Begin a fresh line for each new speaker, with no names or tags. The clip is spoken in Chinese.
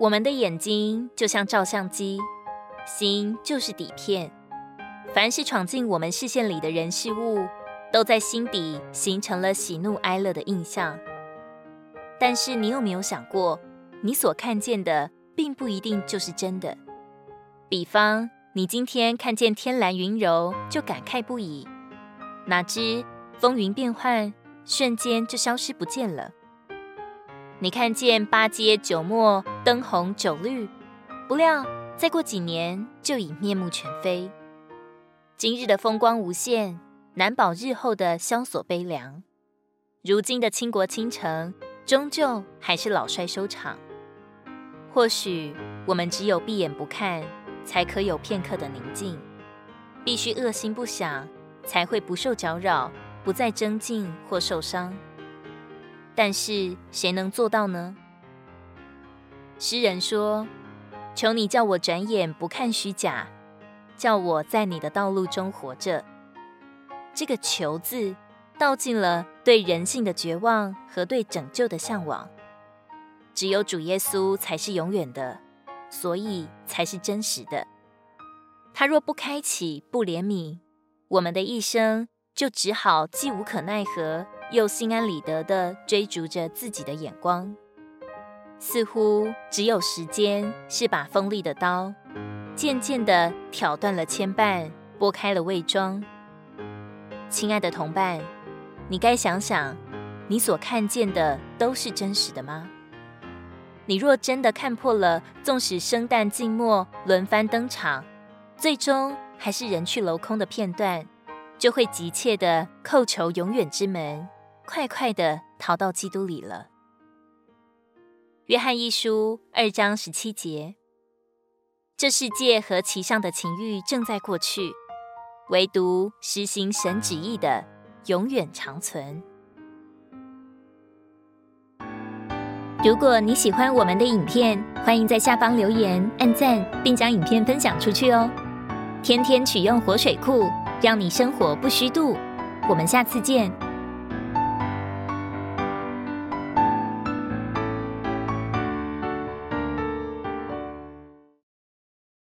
我们的眼睛就像照相机，心就是底片。凡是闯进我们视线里的人事物，都在心底形成了喜怒哀乐的印象。但是你有没有想过，你所看见的并不一定就是真的？比方，你今天看见天蓝云柔，就感慨不已，哪知风云变幻，瞬间就消失不见了。你看见八街九陌灯红酒绿，不料再过几年就已面目全非。今日的风光无限，难保日后的萧索悲凉。如今的倾国倾城，终究还是老衰收场。或许我们只有闭眼不看，才可有片刻的宁静；必须恶心不想，才会不受搅扰，不再争竞或受伤。但是谁能做到呢？诗人说：“求你叫我转眼不看虚假，叫我在你的道路中活着。”这个“求”字，道尽了对人性的绝望和对拯救的向往。只有主耶稣才是永远的，所以才是真实的。他若不开启、不怜悯，我们的一生就只好既无可奈何。又心安理得地追逐着自己的眼光，似乎只有时间是把锋利的刀，渐渐地挑断了牵绊，剥开了伪装。亲爱的同伴，你该想想，你所看见的都是真实的吗？你若真的看破了，纵使生旦净末轮番登场，最终还是人去楼空的片段，就会急切地叩求永远之门。快快的逃到基督里了。约翰一书二章十七节：这世界和其上的情欲正在过去，唯独实行神旨意的永远长存。如果你喜欢我们的影片，欢迎在下方留言、按赞，并将影片分享出去哦。天天取用活水库，让你生活不虚度。我们下次见。